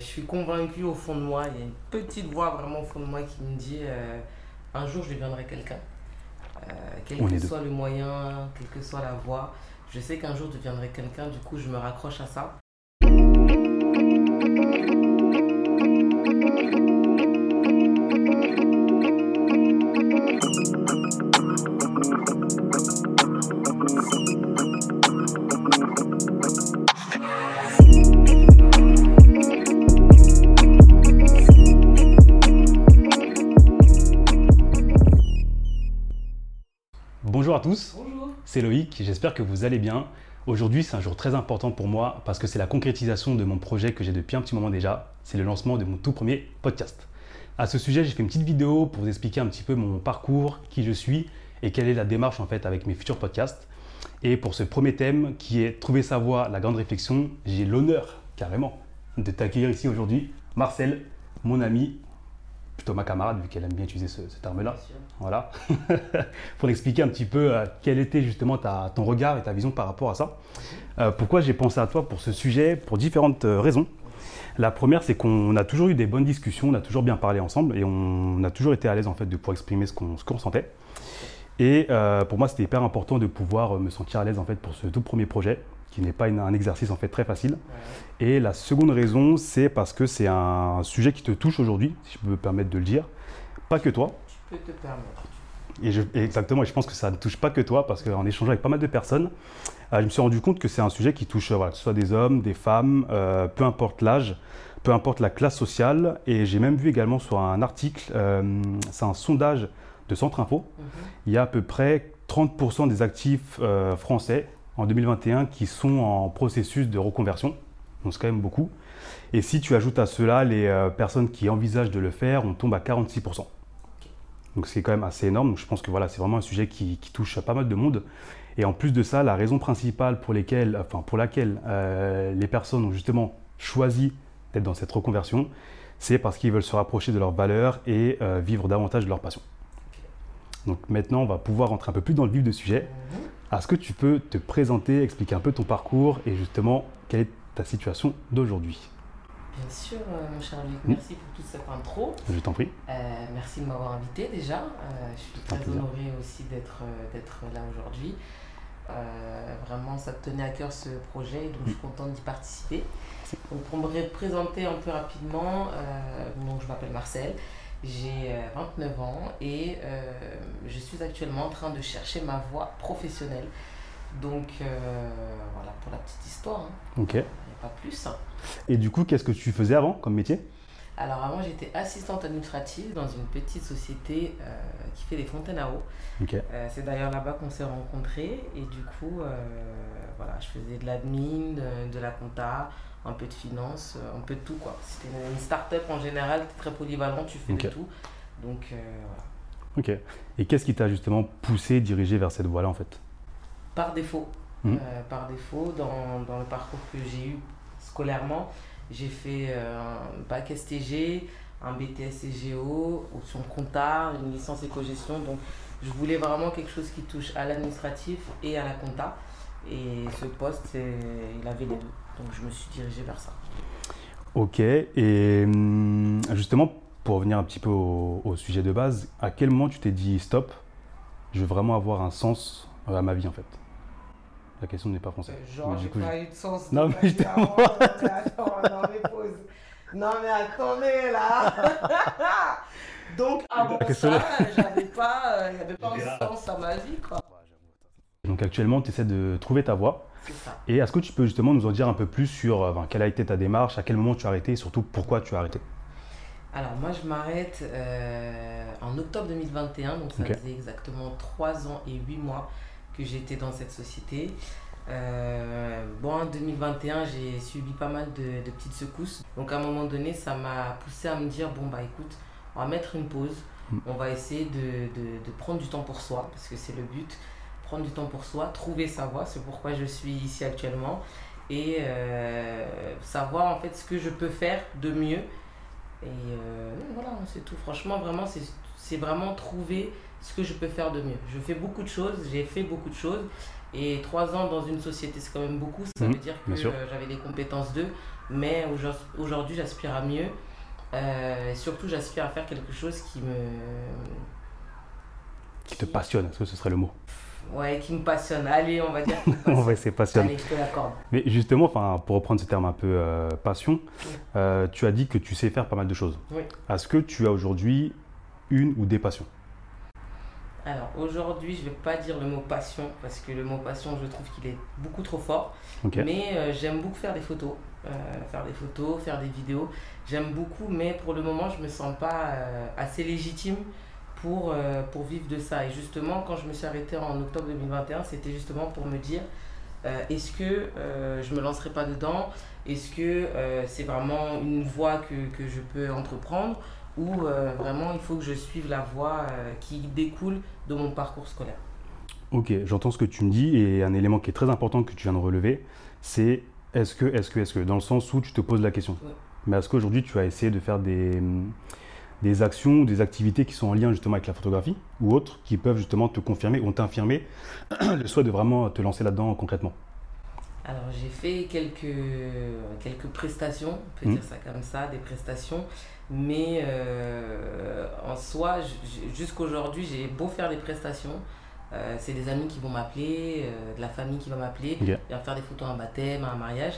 Je suis convaincue au fond de moi, il y a une petite voix vraiment au fond de moi qui me dit euh, un jour je deviendrai quelqu'un. Euh, quel que soit le moyen, quelle que soit la voie, je sais qu'un jour je deviendrai quelqu'un, du coup je me raccroche à ça. À tous, c'est Loïc, j'espère que vous allez bien. Aujourd'hui c'est un jour très important pour moi parce que c'est la concrétisation de mon projet que j'ai depuis un petit moment déjà, c'est le lancement de mon tout premier podcast. À ce sujet j'ai fait une petite vidéo pour vous expliquer un petit peu mon parcours, qui je suis et quelle est la démarche en fait avec mes futurs podcasts. Et pour ce premier thème qui est Trouver sa voix, la grande réflexion, j'ai l'honneur carrément de t'accueillir ici aujourd'hui, Marcel, mon ami, plutôt ma camarade, vu qu'elle aime bien utiliser ce, terme-là. Voilà. pour expliquer un petit peu euh, quel était justement ta, ton regard et ta vision par rapport à ça. Euh, pourquoi j'ai pensé à toi pour ce sujet Pour différentes euh, raisons. La première, c'est qu'on a toujours eu des bonnes discussions, on a toujours bien parlé ensemble et on a toujours été à l'aise en fait de pouvoir exprimer ce qu'on qu ressentait. Et pour moi, c'était hyper important de pouvoir me sentir à l'aise en fait pour ce tout premier projet qui n'est pas un exercice en fait très facile. Et la seconde raison, c'est parce que c'est un sujet qui te touche aujourd'hui, si je peux me permettre de le dire. Pas que toi. Tu peux te permettre. Et, je, exactement, et je pense que ça ne touche pas que toi, parce qu'en échangeant avec pas mal de personnes, euh, je me suis rendu compte que c'est un sujet qui touche voilà, que ce soit des hommes, des femmes, euh, peu importe l'âge, peu importe la classe sociale. Et j'ai même vu également sur un article, euh, c'est un sondage de Centre Info, mhm. il y a à peu près 30% des actifs français en 2021 qui sont en processus de reconversion. Donc c'est quand même beaucoup. Et si tu ajoutes à cela les euh, personnes qui envisagent de le faire, on tombe à 46%. Donc c'est quand même assez énorme. Je pense que voilà, c'est vraiment un sujet qui, touche pas mal de monde. Et en plus de ça, la raison principale pour, lesquelles, enfin, pour laquelle euh, les personnes ont justement choisi d'être dans cette reconversion, c'est parce qu'ils veulent se rapprocher de leurs valeurs et euh, vivre davantage de leur passion. Donc maintenant, on va pouvoir rentrer un peu plus dans le vif du sujet. Est-ce que tu peux te présenter, expliquer un peu ton parcours et justement quelle est ta situation d'aujourd'hui? Bien sûr, euh, mon cher Luc, merci pour toute cette intro. Je t'en prie. Euh, merci de m'avoir invité déjà. Euh, je suis très honorée aussi d'être là aujourd'hui. vraiment, ça te tenait à cœur ce projet, donc je suis hmm. contente d'y participer. Donc, pour me présenter un peu rapidement, donc, je m'appelle Marcel, j'ai 29 euh, ans et euh, je suis actuellement en train de chercher ma voie professionnelle. Donc euh, voilà pour la petite histoire. Hein. Ok. Il n'y a pas plus. Et du coup, qu'est-ce que tu faisais avant comme métier? Alors avant, j'étais assistante administrative dans une petite société qui fait des fontaines à eau. c'est d'ailleurs là-bas qu'on s'est rencontrés et du coup, voilà, je faisais de l'admin, de, la compta, un peu de finance, euh, un peu de tout quoi. C'était une start-up en général, très polyvalent, tu fais de tout. Donc euh, voilà. Ok. Et qu'est-ce qui t'a justement poussé, dirigé vers cette voie-là en fait? Par défaut. Mmh. Euh, par défaut, dans, dans, le parcours que j'ai eu scolairement, j'ai fait un bac STG, un BTS CGO, option compta, une licence éco-gestion. Donc je voulais vraiment quelque chose qui touche à l'administratif et à la compta. Et ce poste, il avait les deux. Donc je me suis dirigé vers ça. Ok, et hum, justement, pour revenir un petit peu au, sujet de base, à quel moment tu t'es dit stop, je veux vraiment avoir un sens à ma vie en fait? La question n'est pas française. Euh, genre, j'ai pas eu de sens. Non, mais non, mais pause. Non, mais attendez là Donc, avant ça, j'avais pas, euh, il n'y avait pas un sens à ma vie quoi. Donc actuellement, tu essaies de trouver ta voie. Et est-ce que tu peux justement nous en dire un peu plus sur euh, quelle a été ta démarche, à quel moment tu as arrêté et surtout pourquoi tu as arrêté? Alors moi je m'arrête euh, en octobre 2021, donc ça faisait exactement 3 ans et 8 mois que j'étais dans cette société. Euh, bon, en 2021, j'ai subi pas mal de, petites secousses. Donc, à un moment donné, ça m'a poussé à me dire bon, bah écoute, on va mettre une pause. Mm. On va essayer de, de, prendre du temps pour soi, parce que c'est le but prendre du temps pour soi, trouver sa voie, c'est pourquoi je suis ici actuellement, et euh, savoir en fait ce que je peux faire de mieux. Et euh, voilà, c'est tout. Franchement, vraiment, c'est vraiment trouver ce que je peux faire de mieux. Je fais beaucoup de choses, j'ai fait beaucoup de choses, et trois ans dans une société, c'est quand même beaucoup. Ça mmh, veut dire que j'avais les compétences d'eux. Mais aujourd'hui, j'aspire à mieux. et surtout, j'aspire à faire quelque chose qui me. Qui, te passionne, est-ce que ce serait le mot? Ouais, qui me passionne. Allez, on va dire. on va essayer passionne. Allez, je te l'accorde. Mais justement, enfin, pour reprendre ce terme un peu passion, tu as dit que tu sais faire pas mal de choses. Oui. Est-ce que tu as aujourd'hui une ou des passions? Alors aujourd'hui, je ne vais pas dire le mot passion parce que le mot passion, je trouve qu'il est beaucoup trop fort. Mais euh, j'aime beaucoup faire des photos, euh, faire des photos, faire des vidéos. J'aime beaucoup, mais pour le moment, je ne me sens pas euh, assez légitime pour, pour vivre de ça. Et justement, quand je me suis arrêtée en octobre 2021, c'était justement pour me dire est-ce que je me lancerai pas dedans? Est-ce que c'est vraiment une voie que, que je peux entreprendre? Euh, vraiment il faut que je suive la voie euh, qui découle de mon parcours scolaire? Ok, j'entends ce que tu me dis et un élément qui est très important que tu viens de relever, c'est est-ce que, est-ce que, est-ce que, dans le sens où tu te poses la question. Mais est-ce qu'aujourd'hui tu as essayé de faire des, des actions ou des activités qui sont en lien justement avec la photographie ou autres qui peuvent justement te confirmer ou t'infirmer le souhait de vraiment te lancer là-dedans concrètement alors j'ai fait quelques, quelques prestations, on peut mmh. dire ça comme ça, des prestations, mais euh, en soi, jusqu'aujourd'hui, j'ai beau faire des prestations. Euh, c'est des amis qui vont m'appeler, euh, de la famille qui va m'appeler, yeah. faire des photos à un baptême, à un mariage.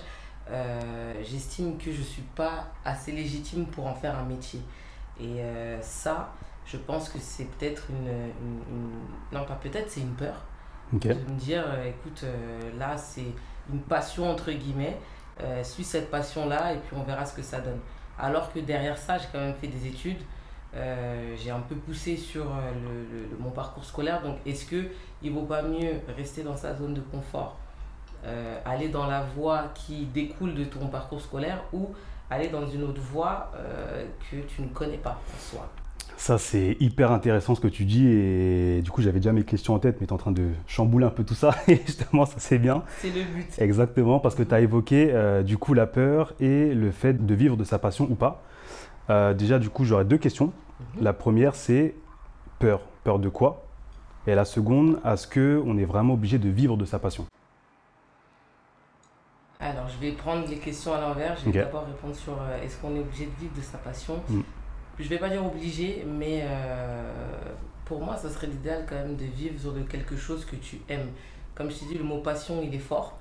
J'estime que je ne suis pas assez légitime pour en faire un métier. Et ça, je pense que c'est peut-être une, Non, pas peut-être, c'est une peur. De me dire, écoute, là, c'est une passion, entre guillemets. suis cette passion-là et puis on verra ce que ça donne. Alors que derrière ça, j'ai quand même fait des études. Euh, j'ai un peu poussé sur euh, le, mon parcours scolaire. Donc, est-ce qu'il ne vaut pas mieux rester dans sa zone de confort, euh, aller dans la voie qui découle de ton parcours scolaire ou aller dans une autre voie que tu ne connais pas en soi ça, c'est hyper intéressant ce que tu dis. Et du coup, j'avais déjà mes questions en tête, mais tu es en train de chambouler un peu tout ça. Et justement, ça, c'est bien. C'est le but. Exactement, parce que tu as évoqué euh, du coup la peur et le fait de vivre de sa passion ou pas. Euh, déjà, du coup, j'aurais deux questions. Mhm. La première, c'est peur. Peur de quoi? Et la seconde, est-ce qu'on est vraiment obligé de vivre de sa passion? Alors, je vais prendre les questions à l'envers. Je vais d'abord répondre sur euh, est-ce qu'on est obligé de vivre de sa passion? Mm je vais pas dire obligé, mais euh, pour moi, ça serait l'idéal quand même de vivre sur de quelque chose que tu aimes. Comme je t'ai dit, le mot passion, il est fort.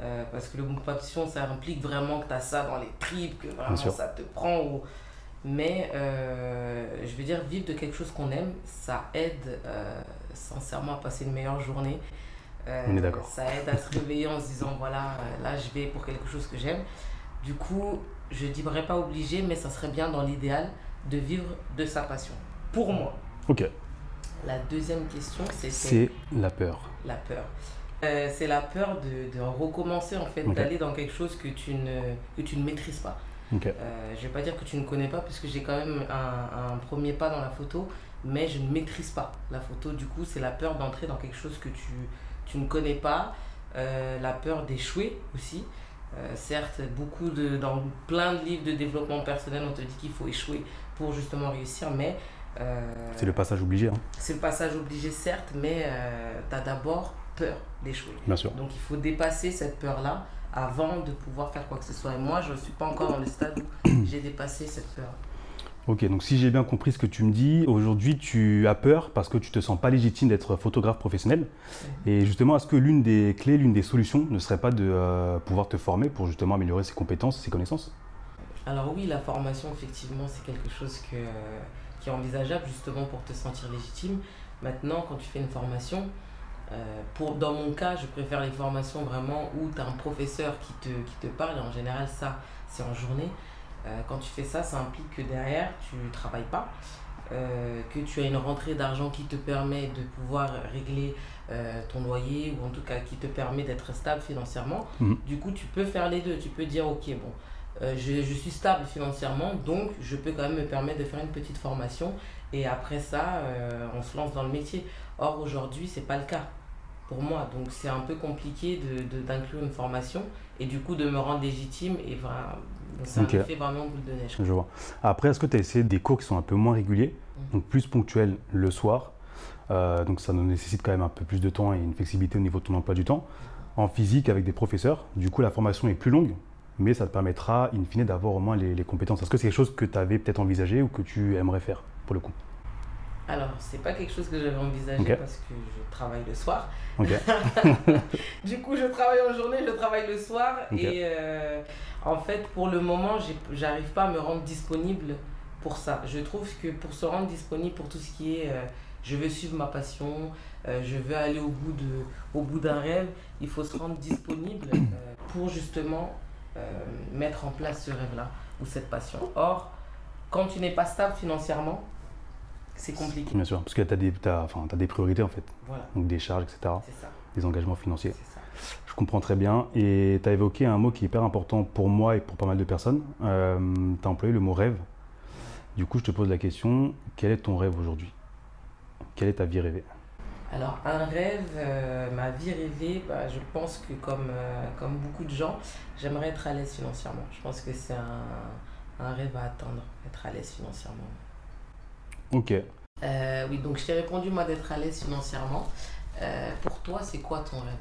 Euh, parce que le mot passion, ça implique vraiment que tu as ça dans les tripes, que vraiment ça te prend. Mais je veux dire, vivre de quelque chose qu'on aime, ça aide sincèrement à passer une meilleure journée. On est d'accord. Ça aide à se réveiller en se disant, voilà, là, je vais pour quelque chose que j'aime. Du coup, je ne dirais pas obligé, mais ça serait bien dans l'idéal de vivre de sa passion. Pour moi. Ok. La deuxième question, c'est... C'est la peur. La peur. Euh, c'est la peur de, de, recommencer, en fait, d'aller dans quelque chose que tu ne, que tu ne maîtrises pas. Okay. Euh, je vais pas dire que tu ne connais pas, puisque j'ai quand même un, un, premier pas dans la photo, mais je ne maîtrise pas la photo. Du coup, c'est la peur d'entrer dans quelque chose que tu, tu ne connais pas, euh, la peur d'échouer aussi. Euh, certes, beaucoup de, dans plein de livres de développement personnel, on te dit qu'il faut échouer pour justement réussir, mais... Euh, c'est le passage obligé. Hein. C'est le passage obligé, certes, mais tu as d'abord peur d'échouer. Bien sûr. Donc il faut dépasser cette peur-là avant de pouvoir faire quoi que ce soit. Et moi, je ne suis pas encore dans le stade où j'ai dépassé cette peur. Ok, donc si j'ai bien compris ce que tu me dis, aujourd'hui tu as peur parce que tu te sens pas légitime d'être photographe professionnel. Et justement, est-ce que l'une des clés, l'une des solutions ne serait pas de euh, pouvoir te former pour justement améliorer ses compétences, ses connaissances? Alors oui, la formation, effectivement, c'est quelque chose que, qui est envisageable justement pour te sentir légitime. Maintenant, quand tu fais une formation, euh, pour, dans mon cas, je préfère les formations vraiment où tu as un professeur qui te, qui te parle. Et en général, ça, c'est en journée. Euh, quand tu fais ça, ça implique que derrière, tu ne travailles pas, euh, que tu as une rentrée d'argent qui te permet de pouvoir régler euh, ton loyer ou en tout cas qui te permet d'être stable financièrement. Mhm. Du coup, tu peux faire les deux. Tu peux dire, ok, bon, je, je, suis stable financièrement, donc je peux quand même me permettre de faire une petite formation et après ça, on se lance dans le métier. Or, aujourd'hui, ce n'est pas le cas pour moi. Donc, c'est un peu compliqué d'inclure de, une formation et du coup de me rendre légitime et ça fait vraiment boule de neige. Je vois. Après, est-ce que tu as essayé des cours qui sont un peu moins réguliers, mm. donc plus ponctuels le soir euh, Donc ça nous nécessite quand même un peu plus de temps et une flexibilité au niveau de ton emploi du temps. En physique avec des professeurs, du coup la formation est plus longue, mais ça te permettra, in fine, d'avoir au moins les, compétences. Est-ce que c'est quelque chose que tu avais peut-être envisagé ou que tu aimerais faire pour le coup? Alors, c'est pas quelque chose que j'avais envisagé parce que je travaille le soir. du coup, je travaille en journée, je travaille le soir. Et euh, en fait, pour le moment, j'arrive pas à me rendre disponible pour ça. Je trouve que pour se rendre disponible pour tout ce qui est euh, je veux suivre ma passion, euh, je veux aller au bout, de, au bout d'un rêve, il faut se rendre disponible pour justement mettre en place ce rêve-là ou cette passion. Or, quand tu n'es pas stable financièrement, c'est compliqué. Bien sûr, parce que tu as, des, enfin, as des priorités en fait. Donc des charges, etc. Ça. Des engagements financiers. Ça. Je comprends très bien. Et tu as évoqué un mot qui est hyper important pour moi et pour pas mal de personnes. Euh, tu as employé le mot rêve. Du coup, je te pose la question, quel est ton rêve aujourd'hui? Quelle est ta vie rêvée? Alors un rêve, euh, ma vie rêvée, bah, je pense que comme, euh, comme beaucoup de gens, j'aimerais être à l'aise financièrement. Je pense que c'est un, un rêve à atteindre, être à l'aise financièrement. Ok. Euh, oui, donc je t'ai répondu, moi, d'être à l'aise financièrement. Euh, pour toi, c'est quoi ton rêve?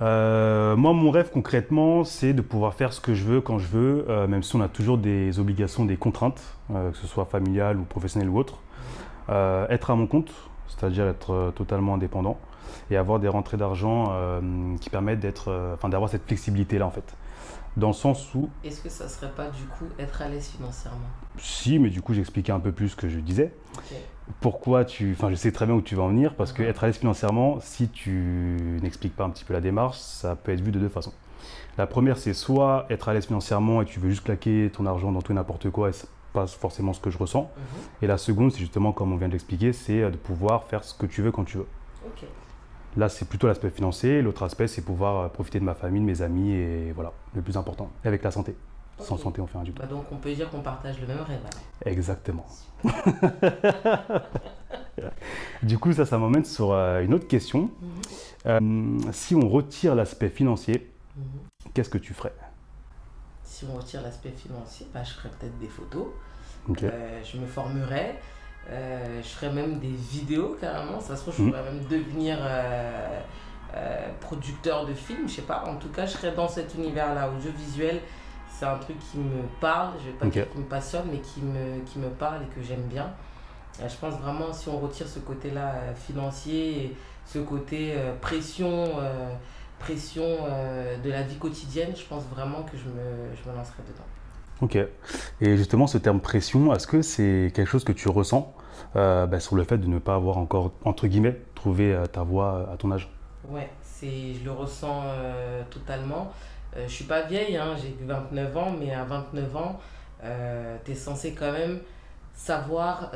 Euh, moi, mon rêve concrètement, c'est de pouvoir faire ce que je veux quand je veux, même si on a toujours des obligations, des contraintes, que ce soit familiales ou professionnelles ou autres. être à mon compte, c'est-à-dire être totalement indépendant et avoir des rentrées d'argent qui permettent d'être, enfin, d'avoir cette flexibilité-là en fait dans le sens où... Est-ce que ça serait pas du coup être à l'aise financièrement? Si, mais du coup j'expliquais un peu plus ce que je disais. Pourquoi tu... Enfin je sais très bien où tu vas en venir, parce que être à l'aise financièrement, si tu n'expliques pas un petit peu la démarche, ça peut être vu de deux façons. La première c'est soit être à l'aise financièrement et tu veux juste claquer ton argent dans tout et n'importe quoi et pas forcément ce que je ressens. Mhm. Et la seconde c'est justement comme on vient de l'expliquer, c'est de pouvoir faire ce que tu veux quand tu veux. Là, c'est plutôt l'aspect financier. L'autre aspect, c'est pouvoir euh, profiter de ma famille, de mes amis et voilà, le plus important. Et avec la santé. Sans santé, on fait un du tout. Bah, donc, on peut dire qu'on partage le même rêve. Exactement. du coup, ça, ça m'emmène sur euh, une autre question. Mhm. Euh, si on retire l'aspect financier, mhm. qu'est-ce que tu ferais? Si on retire l'aspect financier, bah, je ferais peut-être des photos. je me formerais. Euh, je ferais même des vidéos carrément. Ça se trouve, je mhm. pourrais même devenir euh, euh, producteur de films. Je sais pas. En tout cas, je serais dans cet univers-là. Audiovisuel, c'est un truc qui me parle. Je vais pas dire qui me passionne, mais qui me, qui me parle et que j'aime bien. je pense vraiment, si on retire ce côté-là financier, ce côté pression pression de la vie quotidienne, je pense vraiment que je me, je me lancerai dedans. Ok. Et justement, ce terme pression, est-ce que c'est quelque chose que tu ressens euh, bah, sur le fait de ne pas avoir encore, entre guillemets, trouvé euh, ta voie à ton âge? Ouais, je le ressens euh, totalement. je suis pas vieille, hein, j'ai 29 ans, mais à 29 ans, tu es censé quand même savoir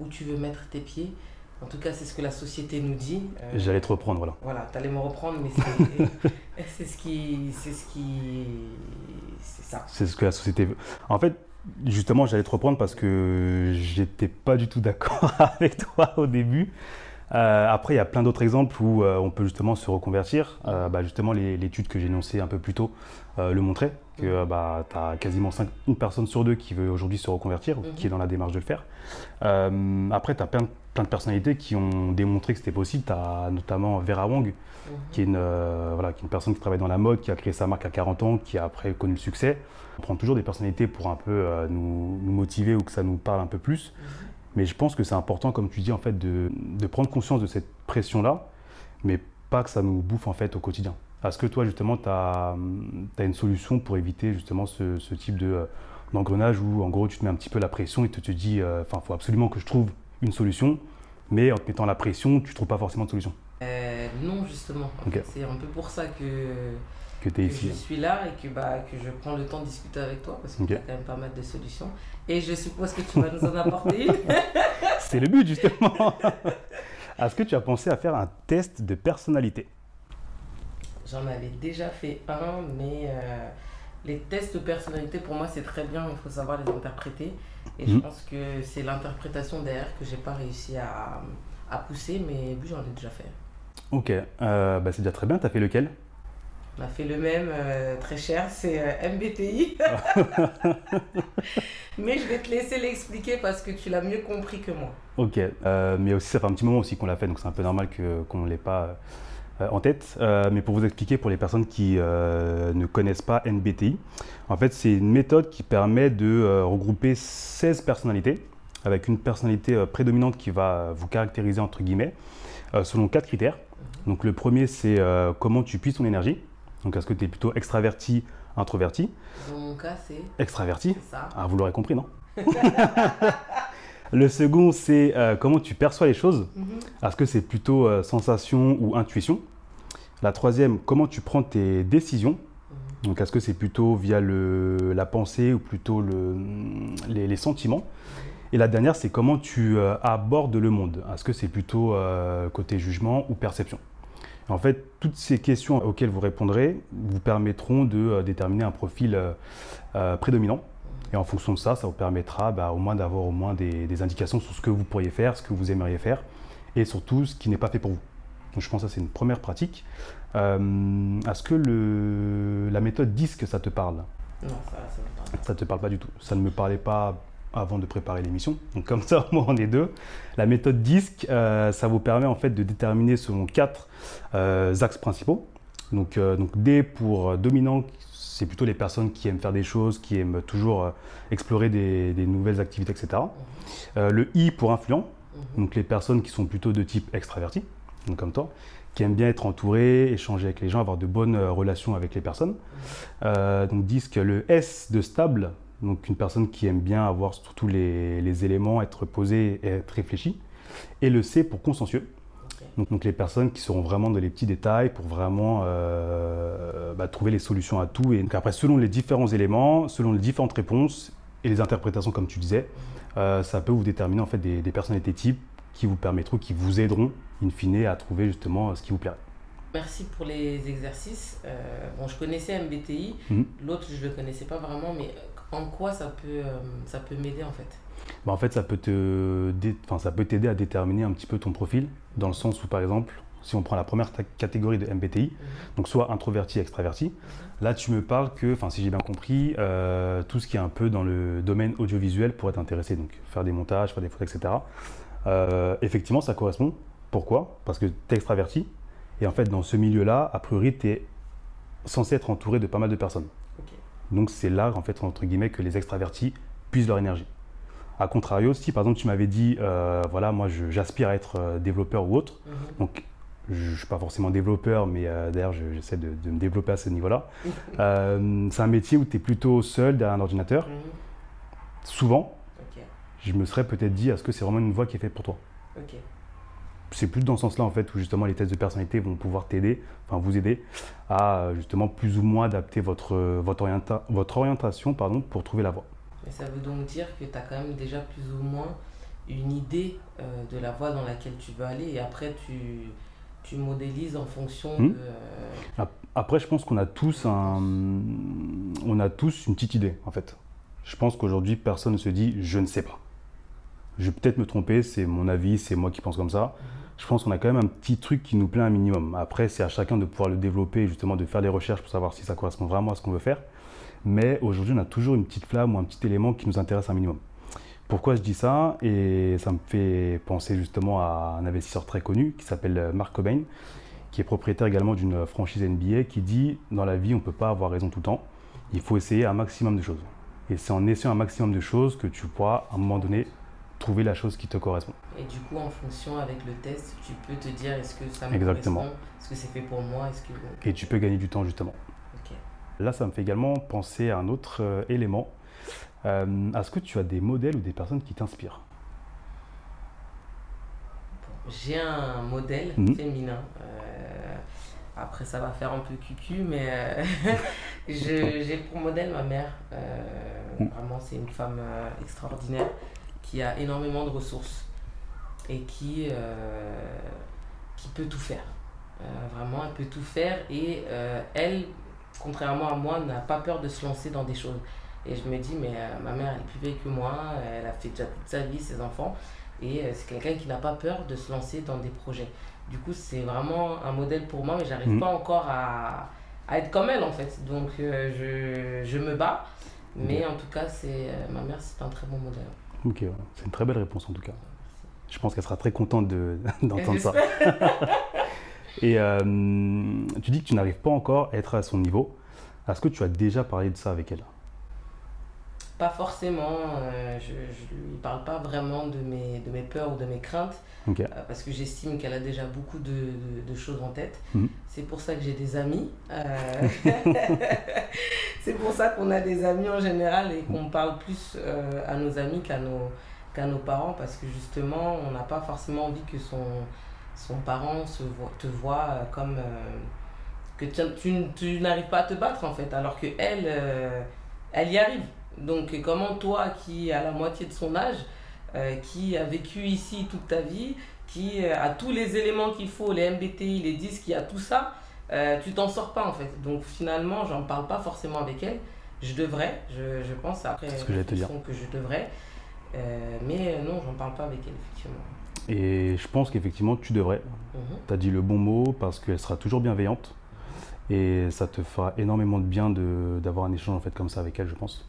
où tu veux mettre tes pieds. En tout cas, c'est ce que la société nous dit. J'allais te reprendre, voilà. Voilà, tu allais me reprendre, mais c'est ce qui. C'est ce qui c'est ce que la société veut. En fait, justement, j'allais te reprendre parce que j'étais pas du tout d'accord avec toi au début. Euh, après, il y a plein d'autres exemples où euh, on peut justement se reconvertir. Euh, bah, justement, l'étude que j'ai énoncée un peu plus tôt le montrait, que bah, tu as quasiment 5, une personne sur deux qui veut aujourd'hui se reconvertir, ou qui est dans la démarche de le faire. après, tu as plein, plein, de personnalités qui ont démontré que c'était possible. Tu as notamment Vera Wang, qui, est une, voilà, qui est une personne qui travaille dans la mode, qui a créé sa marque à 40 ans, qui a après connu le succès. On prend toujours des personnalités pour un peu nous, nous, motiver ou que ça nous parle un peu plus. Mais je pense que c'est important, comme tu dis, en fait, de, de prendre conscience de cette pression-là, mais pas que ça nous bouffe en fait au quotidien. Est-ce que toi, justement, tu as, as, une solution pour éviter justement ce, ce type de, euh, d'engrenage où, en gros, tu te mets un petit peu la pression et tu te dis, euh, enfin, il faut absolument que je trouve une solution, mais en te mettant la pression, tu ne trouves pas forcément de solution euh, Non, justement. C'est un peu pour ça que que, ici. je suis là et que, bah, que je prends le temps de discuter avec toi parce qu'il y a quand même pas mal de solutions. Et je suppose que tu vas nous en apporter une. C'est le but justement. Est-ce que tu as pensé à faire un test de personnalité? J'en avais déjà fait un, mais euh, les tests de personnalité pour moi c'est très bien, il faut savoir les interpréter. Et je mhm. pense que c'est l'interprétation derrière que j'ai pas réussi à, à, pousser, mais oui j'en ai déjà fait. Ok, euh, bah c'est déjà très bien. Tu as fait lequel? On a fait le même, euh, très cher, c'est euh, MBTI. mais je vais te laisser l'expliquer parce que tu l'as mieux compris que moi. Ok, mais aussi ça fait un petit moment aussi qu'on l'a fait, donc c'est un peu normal qu'on ne l'ait pas en tête, mais pour vous expliquer, pour les personnes qui ne connaissent pas NBTI, en fait, c'est une méthode qui permet de regrouper 16 personnalités, avec une personnalité prédominante qui va vous caractériser, entre guillemets, selon quatre critères. Donc le premier, c'est comment tu puisses ton énergie. Donc est-ce que tu es plutôt extraverti, introverti? Dans mon cas, c'est extraverti? Ça. Ah, vous l'aurez compris, non? Le second, c'est euh, comment tu perçois les choses. Mhm. Est-ce que c'est plutôt euh, sensation ou intuition? La troisième, comment tu prends tes décisions? Mhm. Donc, est-ce que c'est plutôt via le, la pensée ou plutôt le, les, sentiments? Et la dernière, c'est comment tu euh, abordes le monde. Est-ce que c'est plutôt côté jugement ou perception? En fait, toutes ces questions auxquelles vous répondrez vous permettront de déterminer un profil prédominant. Et en fonction de ça, ça vous permettra bah, au moins d'avoir au moins des, indications sur ce que vous pourriez faire, ce que vous aimeriez faire, et surtout ce qui n'est pas fait pour vous. Donc je pense que c'est une première pratique. Euh, est-ce que le, la méthode DISC, ça te parle? Non, ça ne me parle. Ça te parle pas du tout. Ça ne me parlait pas avant de préparer l'émission. Donc comme ça, moi, on est deux. La méthode DISC, euh, ça vous permet en fait de déterminer selon quatre euh, axes principaux. Donc, donc D pour dominant, c'est plutôt les personnes qui aiment faire des choses, qui aiment toujours euh, explorer des, nouvelles activités, etc. Mhm. Euh, le I pour influent, mhm. donc les personnes qui sont plutôt de type extraverti, donc comme toi, qui aiment bien être entourées, échanger avec les gens, avoir de bonnes euh, relations avec les personnes. Mhm. donc disque le S de stable, donc une personne qui aime bien avoir tous les, les éléments, être posé et être réfléchi. Et le C pour consciencieux, donc, les personnes qui seront vraiment dans les petits détails pour vraiment euh, bah, trouver les solutions à tout. Et donc après, selon les différents éléments, selon les différentes réponses et les interprétations, comme tu disais, euh, ça peut vous déterminer en fait des, personnalités types qui vous permettront, qui vous aideront, in fine, à trouver justement ce qui vous plairait. Merci pour les exercices. Euh, bon, je connaissais MBTI, mhm. l'autre je ne le connaissais pas vraiment, mais en quoi ça peut, ça peut m'aider en fait? Bah, en fait, ça peut te, enfin, ça peut t'aider à déterminer un petit peu ton profil, dans le sens où, par exemple, si on prend la première catégorie de MBTI, mhm. donc soit introverti, extraverti, mhm. là tu me parles que, enfin si j'ai bien compris, euh, tout ce qui est un peu dans le domaine audiovisuel pourrait t'intéresser, donc faire des montages, faire des photos, etc. Euh, effectivement, ça correspond. Pourquoi? Parce que tu es extraverti, et en fait dans ce milieu-là, a priori, tu es censé être entouré de pas mal de personnes. Donc c'est là, en fait, entre guillemets, que les extravertis puisent leur énergie. A contrario, si par exemple tu m'avais dit, euh, voilà, moi j'aspire à être euh, développeur ou autre, mhm. donc je ne suis pas forcément développeur, mais euh, d'ailleurs j'essaie de, me développer à ce niveau-là. c'est un métier où tu es plutôt seul derrière un ordinateur. Mhm. Souvent, je me serais peut-être dit, est-ce que c'est vraiment une voie qui est faite pour toi? C'est plus dans ce sens-là en fait, où justement les tests de personnalité vont pouvoir t'aider, enfin vous aider à justement plus ou moins adapter votre, votre, votre orientation pardon, pour trouver la voie ça veut donc dire que tu as quand même déjà plus ou moins une idée euh, de la voie dans laquelle tu veux aller et après tu, tu modélises en fonction hmm. de... Euh, après, je pense qu'on a tous un, on a tous une petite idée en fait. Je pense qu'aujourd'hui, personne ne se dit je ne sais pas. Je vais peut-être me tromper, c'est mon avis, c'est moi qui pense comme ça. Mhm. Je pense qu'on a quand même un petit truc qui nous plaît un minimum. Après, c'est à chacun de pouvoir le développer, justement de faire des recherches pour savoir si ça correspond vraiment à ce qu'on veut faire mais aujourd'hui on a toujours une petite flamme ou un petit élément qui nous intéresse un minimum. Pourquoi je dis ça? Et ça me fait penser justement à un investisseur très connu qui s'appelle Mark Cobain, qui est propriétaire également d'une franchise NBA, qui dit dans la vie on ne peut pas avoir raison tout le temps, il faut essayer un maximum de choses. Et c'est en essayant un maximum de choses que tu pourras à un moment donné trouver la chose qui te correspond. Et du coup, en fonction avec le test, tu peux te dire est-ce que ça me Exactement. correspond, est-ce que c'est fait pour moi, est-ce que... Et tu peux gagner du temps justement. Là, ça me fait également penser à un autre euh, élément. Euh, est-ce que tu as des modèles ou des personnes qui t'inspirent? J'ai un modèle mhm. féminin. Euh, après, ça va faire un peu cucu, mais j'ai pour modèle ma mère. Mhm. Vraiment, c'est une femme extraordinaire qui a énormément de ressources et qui, qui peut tout faire. vraiment, elle peut tout faire et elle, contrairement à moi, n'a pas peur de se lancer dans des choses. Et je me dis, mais euh, ma mère, elle est plus vieille que moi, elle a fait déjà toute sa vie, ses enfants, et euh, c'est quelqu'un qui n'a pas peur de se lancer dans des projets. Du coup, c'est vraiment un modèle pour moi, mais j'arrive mmh. pas encore à, à, être comme elle, en fait. Donc, euh, je, je, me bats, mais en tout cas, c'est ma mère, c'est un très bon modèle. Ok, c'est une très belle réponse en tout cas. Je pense qu'elle sera très contente d'entendre ça. Et tu dis que tu n'arrives pas encore à être à son niveau. Est-ce que tu as déjà parlé de ça avec elle? Pas forcément, euh, je ne lui parle pas vraiment de mes, de mes peurs ou de mes craintes, euh, parce que j'estime qu'elle a déjà beaucoup de, de, choses en tête. Mhm. C'est pour ça que j'ai des amis. Euh, c'est pour ça qu'on a des amis en général et qu'on parle plus à nos amis qu'à nos, qu'à nos parents, parce que justement, on n'a pas forcément envie que son, son parent se voit, te voit comme... que tu, tu, tu n'arrives pas à te battre en fait, alors que elle, elle y arrive. Donc comment toi qui as la moitié de son âge, euh, qui a vécu ici toute ta vie, qui euh, a tous les éléments qu'il faut, les MBTI, les disques, qui a tout ça, euh, tu t'en sors pas en fait. Donc finalement, j'en parle pas forcément avec elle. Je devrais, je, je pense après ce que, te dire. que je devrais. mais non, j'en parle pas avec elle effectivement. Et je pense qu'effectivement tu devrais. Mhm. Tu as dit le bon mot parce qu'elle sera toujours bienveillante. Et ça te fera énormément de bien d'avoir un échange en fait comme ça avec elle, je pense.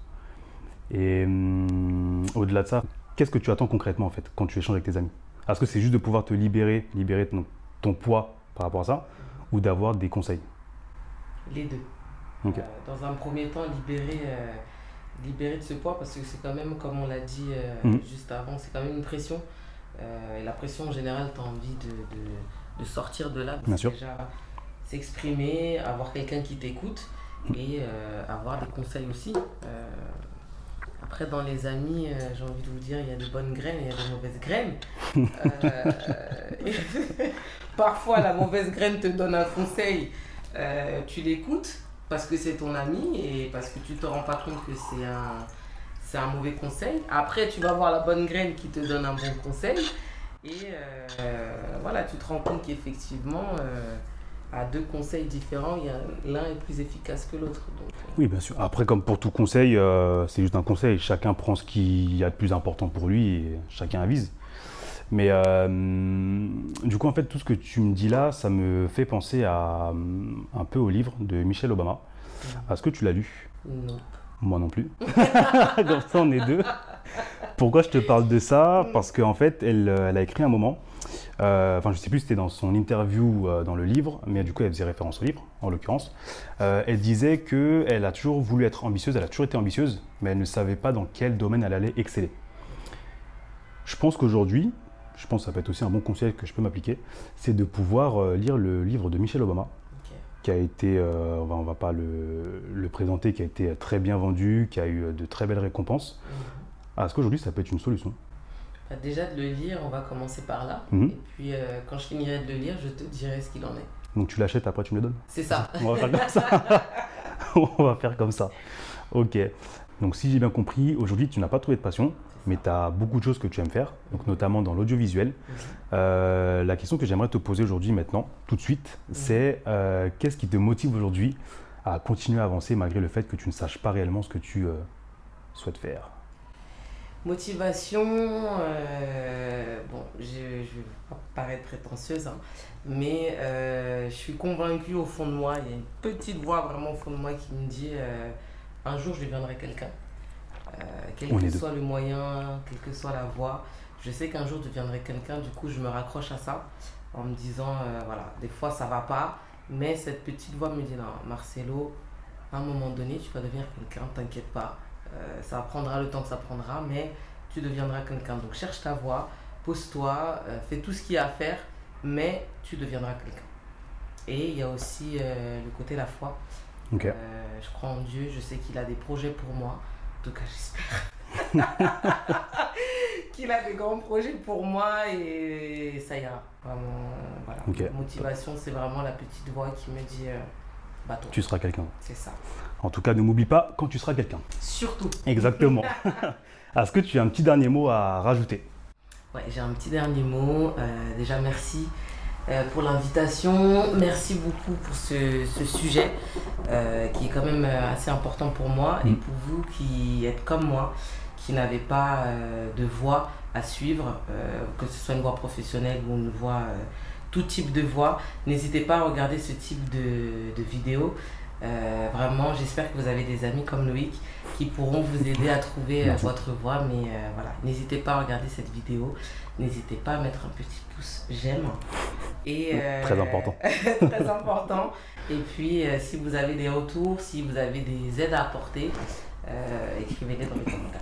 Et hum, au-delà de ça, qu'est-ce que tu attends concrètement en fait quand tu échanges avec tes amis? Est-ce que c'est juste de pouvoir te libérer, libérer ton, poids par rapport à ça, ou d'avoir des conseils? Les deux. Euh, dans un premier temps, libérer, euh, libérer de ce poids, parce que c'est quand même, comme on l'a dit euh, mhm. juste avant, c'est quand même une pression. Et la pression en général, tu as envie de, de, sortir de là. Bien sûr. Déjà s'exprimer, avoir quelqu'un qui t'écoute et avoir des conseils aussi. Après, dans les amis, euh, j'ai envie de vous dire, il y a des bonnes graines et il y a des mauvaises graines. Euh, parfois, la mauvaise graine te donne un conseil, euh, tu l'écoutes parce que c'est ton ami et parce que tu te rends pas compte que c'est un, c'est un mauvais conseil. Après, tu vas voir la bonne graine qui te donne un bon conseil. Et voilà, tu te rends compte qu'effectivement, à deux conseils différents, l'un est plus efficace que l'autre. Euh. Oui, bien sûr. Après, comme pour tout conseil, euh, c'est juste un conseil. Chacun prend ce qu'il y a de plus important pour lui et chacun avise. Mais euh, du coup, en fait, tout ce que tu me dis là, ça me fait penser à un peu au livre de Michelle Obama. Est-ce que tu l'as lu? Non. Moi non plus. Comme ça, on est deux. Pourquoi je te parle de ça? Parce qu'en fait, elle, elle, a écrit un moment euh, enfin, je sais plus si c'était dans son interview euh, dans le livre, mais du coup, elle faisait référence au livre, en l'occurrence. Euh, elle disait qu'elle a toujours voulu être ambitieuse, elle a toujours été ambitieuse, mais elle ne savait pas dans quel domaine elle allait exceller. Je pense qu'aujourd'hui, je pense que ça peut être aussi un bon conseil que je peux m'appliquer, c'est de pouvoir lire le livre de Michelle Obama, qui a été, on va, va pas le, présenter, qui a été très bien vendu, qui a eu de très belles récompenses. Mhm. Est-ce qu'aujourd'hui, ça peut être une solution bah, déjà de le lire, on va commencer par là. Mhm. Et puis euh, quand je finirai de le lire, je te dirai ce qu'il en est. Donc tu l'achètes, après tu me le donnes? C'est ça. On va faire comme ça. on va faire comme ça. Ok. Donc si j'ai bien compris, aujourd'hui tu n'as pas trouvé de passion, mais tu as beaucoup de choses que tu aimes faire, donc notamment dans l'audiovisuel. Mhm. Euh, la question que j'aimerais te poser aujourd'hui maintenant, tout de suite, mhm. c'est euh, qu'est-ce qui te motive aujourd'hui à continuer à avancer malgré le fait que tu ne saches pas réellement ce que tu souhaites faire? Motivation, euh, bon, je ne vais pas paraître prétentieuse, hein, mais euh, je suis convaincue au fond de moi, il y a une petite voix vraiment au fond de moi qui me dit euh, un jour je deviendrai quelqu'un. Quel que soit le moyen, quelle que soit la voie, je sais qu'un jour je deviendrai quelqu'un, du coup je me raccroche à ça en me disant voilà, des fois ça va pas, mais cette petite voix me dit non, Marcelo, à un moment donné tu vas devenir quelqu'un, t'inquiète pas euh, ça prendra le temps que ça prendra, mais tu deviendras quelqu'un. Donc cherche ta voie, pose-toi, euh, fais tout ce qu'il y a à faire, mais tu deviendras quelqu'un. Et il y a aussi euh, le côté la foi. je crois en Dieu, je sais qu'il a des projets pour moi. En tout cas, j'espère. qu'il a des grands projets pour moi et ça ira. Vraiment, voilà. Motivation, c'est vraiment la petite voix qui me dit tu seras quelqu'un. C'est ça. En tout cas, ne m'oublie pas quand tu seras quelqu'un. Surtout. Exactement. Est-ce que tu as un petit dernier mot à rajouter? Ouais, j'ai un petit dernier mot. Euh, déjà, merci euh, pour l'invitation. Merci beaucoup pour ce, sujet euh, qui est quand même assez important pour moi et mm. pour vous qui êtes comme moi, qui n'avez pas de voix à suivre, que ce soit une voix professionnelle ou une voix tout type de voix. N'hésitez pas à regarder ce type de, de vidéo. Euh, vraiment, j'espère que vous avez des amis comme Loïc qui pourront vous aider à trouver euh, votre voix. Mais euh, voilà, n'hésitez pas à regarder cette vidéo. N'hésitez pas à mettre un petit pouce j'aime. Et, très important. très important. Et puis, si vous avez des retours, si vous avez des aides à apporter, écrivez-les dans les commentaires.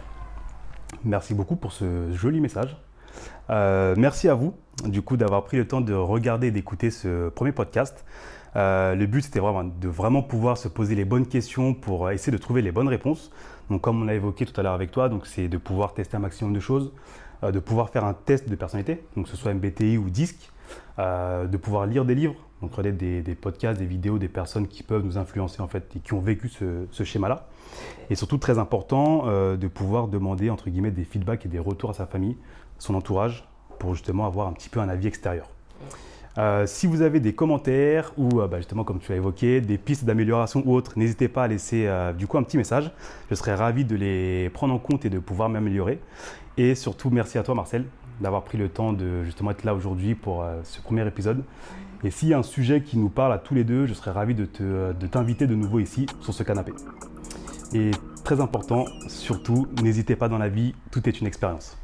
Merci beaucoup pour ce joli message. merci à vous, du coup, d'avoir pris le temps de regarder et d'écouter ce premier podcast. Euh, le but, c'était vraiment de vraiment pouvoir se poser les bonnes questions pour essayer de trouver les bonnes réponses. Donc, comme on l'a évoqué tout à l'heure avec toi, donc c'est de pouvoir tester un maximum de choses, euh, de pouvoir faire un test de personnalité, donc que ce soit MBTI ou DISC, euh, de pouvoir lire des livres, donc regarder des, podcasts, des vidéos, des personnes qui peuvent nous influencer en fait et qui ont vécu ce, schéma-là. Et surtout, très important, de pouvoir demander entre guillemets des feedbacks et des retours à sa famille, son entourage, pour justement avoir un petit peu un avis extérieur. Euh, si vous avez des commentaires ou euh, bah, justement comme tu as évoqué, des pistes d'amélioration ou autres, n'hésitez pas à laisser euh, du coup un petit message. Je serais ravi de les prendre en compte et de pouvoir m'améliorer. Et surtout merci à toi Marcel d'avoir pris le temps de justement être là aujourd'hui pour ce premier épisode. Et s'il y a un sujet qui nous parle à tous les deux, je serais ravi de t'inviter de, de nouveau ici sur ce canapé. Et très important, surtout, n'hésitez pas dans la vie, tout est une expérience.